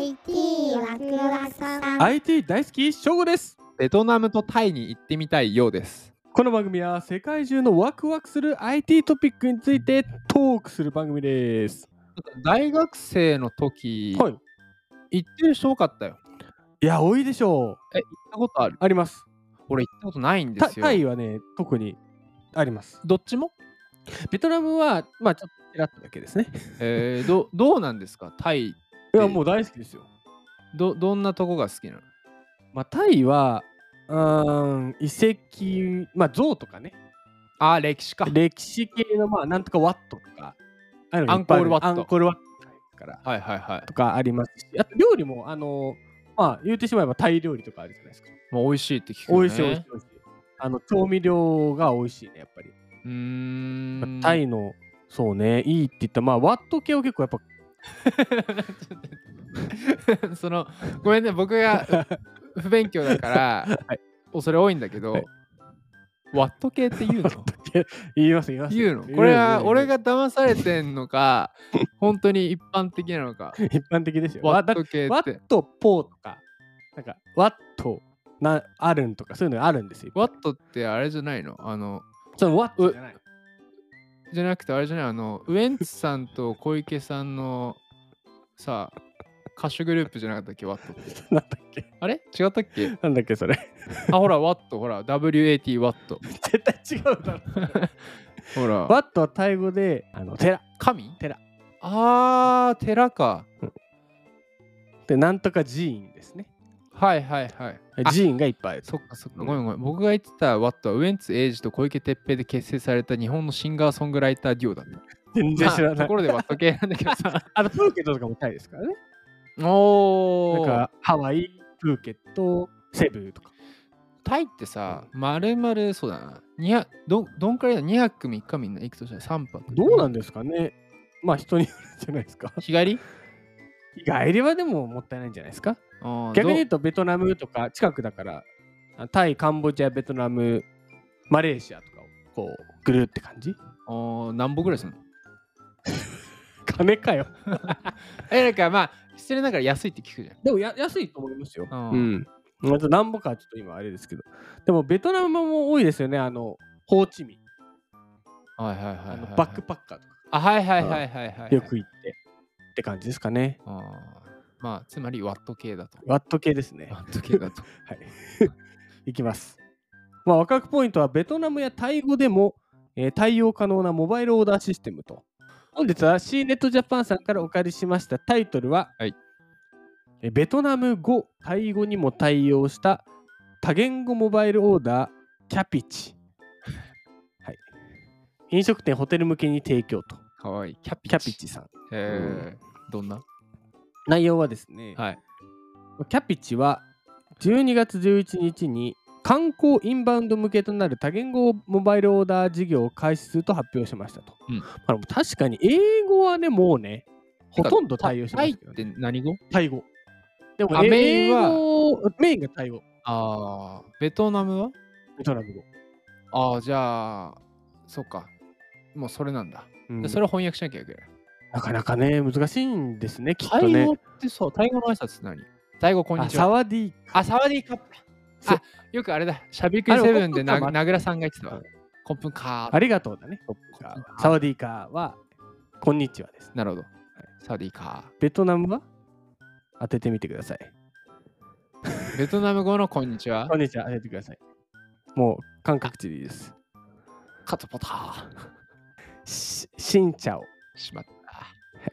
IT ワクワクさん。IT 大好き翔吾です。ベトナムとタイに行ってみたいようです。この番組は世界中のワクワクする IT トピックについてトークする番組です。大学生の時、はい。行ってる人多かったよ。いや多いでしょう。え、行ったことある？あります。俺行ったことないんでタすよ。タイはね特にあります。どっちも？ベトナムはまあちょっとちらっとだけですね。えー、どどうなんですか？タイいやもう大好きですよ。ど、どんなとこが好きなの？まあタイはうーん遺跡まあ像とかね。あー、歴史か。歴史系のまあなんとかワットとか。アンコールワット。アンコールワットか。らはいはいはい。とかありますし。あと料理もあのまあ言うてしまえばタイ料理とかあるじゃないですか。もう美味しいって聞くよ、ね。美味しい美味しい美味しい。あの調味料が美味しいねやっぱり、うーん。タイのそうねいいって言ったらまあワット系は結構やっぱ そのごめんね僕が不勉強だから、はい。恐れ多いんだけど、はい。ワット系って言うの？言います言います。言うの？これは俺がが騙されてんのか本当に一般的なのか？一般的ですよ。ワッだト系って。ワットポーとかなんかワットなあるんとかそういうのがあるんですよワットってあれじゃないの？あのそのワットじゃないじゃなくてあれじゃないあのウエンツさんと小池さんのさ歌手グループじゃなかったっけ？ワットって。なんだっけ？あれ？違ったっけ？なんだっけそれ？あほらワット。ほら WAT ワット。絶対違うだろ。ほら。ワットはタイ語であの寺。神？寺。あー寺か。でなんとか寺院ですねはいはいはい。あ寺院がいっぱい。そっかそっか。ごめんごめん。僕が言ってたワットはウエンツ英二と小池徹平で結成された日本のシンガーソングライターデュオだった。全然知らない。まあところでワット系なんだけどさ。あのプーケットとかもタイですからね。おー。なんかハワイプーケットセブとか。タイってさ、まるまるそうだな。200どどんくらいだ ?2 泊3日みんな行くとしたら？3泊。どうなんですかね。まあ人によるんじゃないですか。日帰り？日帰りはでももったいないんじゃないですか？逆に言うどとベトナムとか近くだからあタイカンボジアベトナムマレーシアとかをこうぐるって感じ？あー何歩ぐらいするの？金かよ。え、なんかまあ、失礼ながら安いって聞くじゃん。でもや安いと思いますよ。うん。あと何歩かはちょっと今あれですけど。でもベトナムも多いですよね。あのホーチミン。はいはいはいあはい、のバックパッカーとか。あ、はいはいはいはいはい。よく行ってって感じですかねあーまあ、つまりワット系だと。ワット系ですねワット系だと。はい。いきます。まあ、ワクワクポイントはベトナムやタイ語でも、えー対応可能なモバイルオーダーシステムと。本日は C ネットジャパンさんからお借りしましたタイトルは、はいえーベトナム語、タイ語にも対応した多言語モバイルオーダーキャピチ。はい、飲食店、ホテル向けに提供と。かわいい。キャピキャピチさん。えー、どんな？内容はですね、はい。キャピチは12月11日に観光インバウンド向けとなる多言語モバイルオーダー事業を開始すると発表しましたと。うんまあ、確かに英語はね、もうね、ほとんど対応してタイっますけど、ね。て何語？タイ語。でもあメインは？メインがタイ語、ああ、ベトナムは？ベトナム語。ああ、じゃあ、そっか。もうそれなんだ。うんでそれを翻訳しなきゃいけない。なかなかね、難しいんですね、きっとねタイ語。ってそう、タイ語の挨拶何？タイ語こんにちは。ワディーあ、サワディーカッあ、よくあれだ。シャビクイセブンで名倉さんが言ってた。コップンカー。ありがとうだね。サワディーカーは、こんにちはです。なるほど。サワディーカベトナムは？当ててみてください。ー。ベトナム語のこんにちは こ。んにちは、当ててください。もう、感覚値でいいです。カツポター。しシンチャオ。はしまった。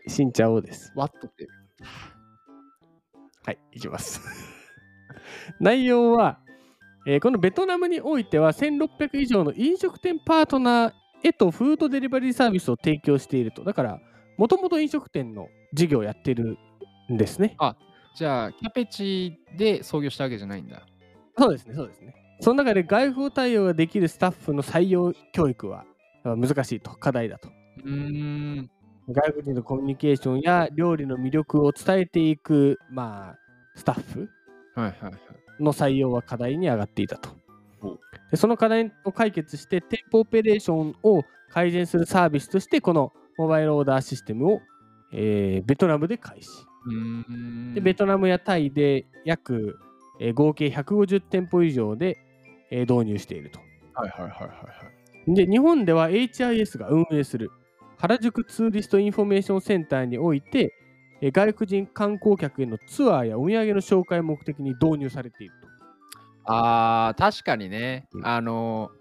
い、シンチャオです。ワットって。はい、いきます。内容は、えーこのベトナムにおいては1600以上の飲食店パートナーへとフードデリバリーサービスを提供していると。だから、もともと飲食店の事業をやってるんですね。じゃあ、キャペチで創業したわけじゃないんだ。そうですね、そうですね。その中で外風対応ができるスタッフの採用教育はあ難しいと、課題だと。うーん。外国人のコミュニケーションや料理の魅力を伝えていく、まあ、スタッフ。の採用は課題に上がっていたとお。でその課題を解決して店舗オペレーションを改善するサービスとしてこのモバイルオーダーシステムを、えーベトナムで開始。でベトナムやタイで約、えー合計150店舗以上で、えー導入していると。はいはいはいはいはい。で、日本では HIS が運営する原宿ツーリストインフォメーションセンターにおいて、えー外国人観光客へのツアーやお土産の紹介を目的に導入されていると。あー、確かにね。うんあの、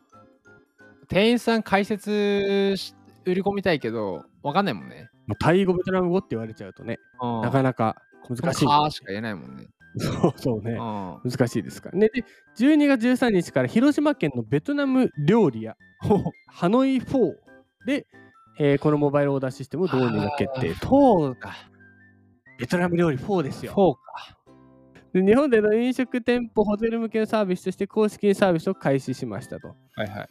店員さん解説し売り込みたいけど、わかんないもんね。まあタイ語、ベトナム語って言われちゃうとね、うんなかなか難しい。カーしか言えないもんね。そうそうねう。ん。難しいですからね。で、12月13日から広島県のベトナム料理屋、ハノイ4で、えーこのモバイルオーダーシステム導入が決定と。そうか。ベトナム料理4ですよ。か。で日本での飲食店舗、ホテル向けのサービスとして公式にサービスを開始しましたと。はいはい。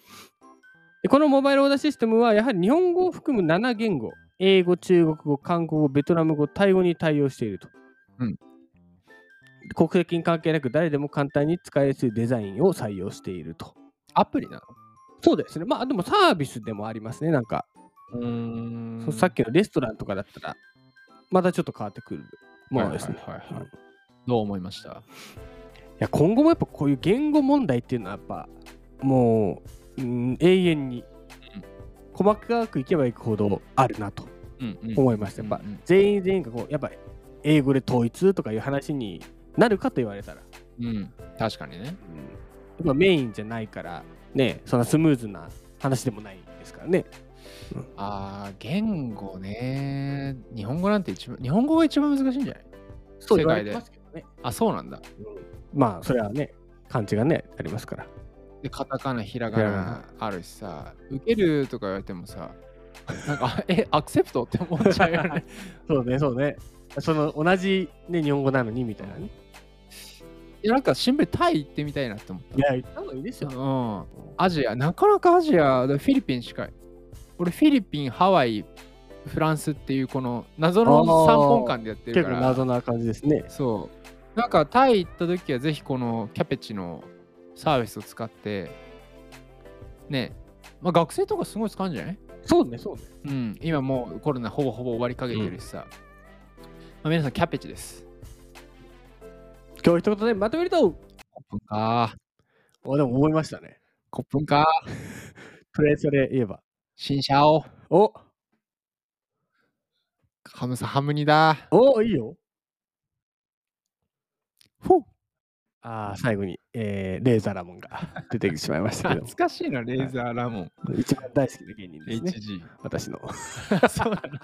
でこのモバイルオーダーシステムはやはり日本語を含む7言語、英語、中国語、韓国語、ベトナム語、タイ語に対応していると。うん国籍に関係なく誰でも簡単に使いやすいデザインを採用していると。アプリなの？そうですね。まあでもサービスでもありますね。なんか、うーんそさっきのレストランとかだったら、またちょっと変わってくるものですね。どう思いました？や今後もやっぱこういう言語問題っていうのはやっぱもう、うん、永遠に細かくいけばいくほどあるなと思いました。やっぱうんうん全員全員がこうやっぱ英語で統一とかいう話になるかと言われたら、うん。確かにね。うんやっぱメインじゃないからね、そんなスムーズな話でもないですからね。ああ、言語ね。日本語なんて一番、日本語が一番難しいんじゃない？そうね。あ、そうなんだ。うんまあそれはね、漢字がね、ありますから。で、カタカナ、ひらがなあるしさ、受けるとか言われてもさ、なんか、え、アクセプトって思っちゃうよね。そうね、そうね。その同じ、ね、日本語なのにみたいなね。いや、なんかシンプルにタイ行ってみたいなって思った。いや、言った方がいいですよ。うん。アジア、なかなかアジア、フィリピン近い。俺、フィリピン、ハワイ、フランスっていうこの謎のあー3本間でやってる結構。謎な感じですね。そう。なんかタイ行った時はぜひこのキャペチのサービスを使って、ね、まあ、学生とかすごい使うんじゃない？そうね、そうね。うん、今もうコロナほぼほぼ終わりかけてるしさ。まあ、皆さんキャペチです。今日一言でまとめると、コップンか。おでも思いましたね。コップンか。とりあえずそれ言えば。新車を。おハムサハムニだ。おいいよ。ほうああ、最後に、えーレーザーラモンが 出てきてしまいましたけども懐かしいな、レーザーラモン。一番大好きな芸人ですね。HG。私の。そうなの。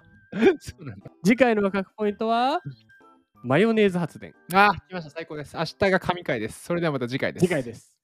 そうなの。次回の各ポイントは、マヨネーズ発電。あー、来ました。最高です。明日が神回です。それではまた次回です。次回です。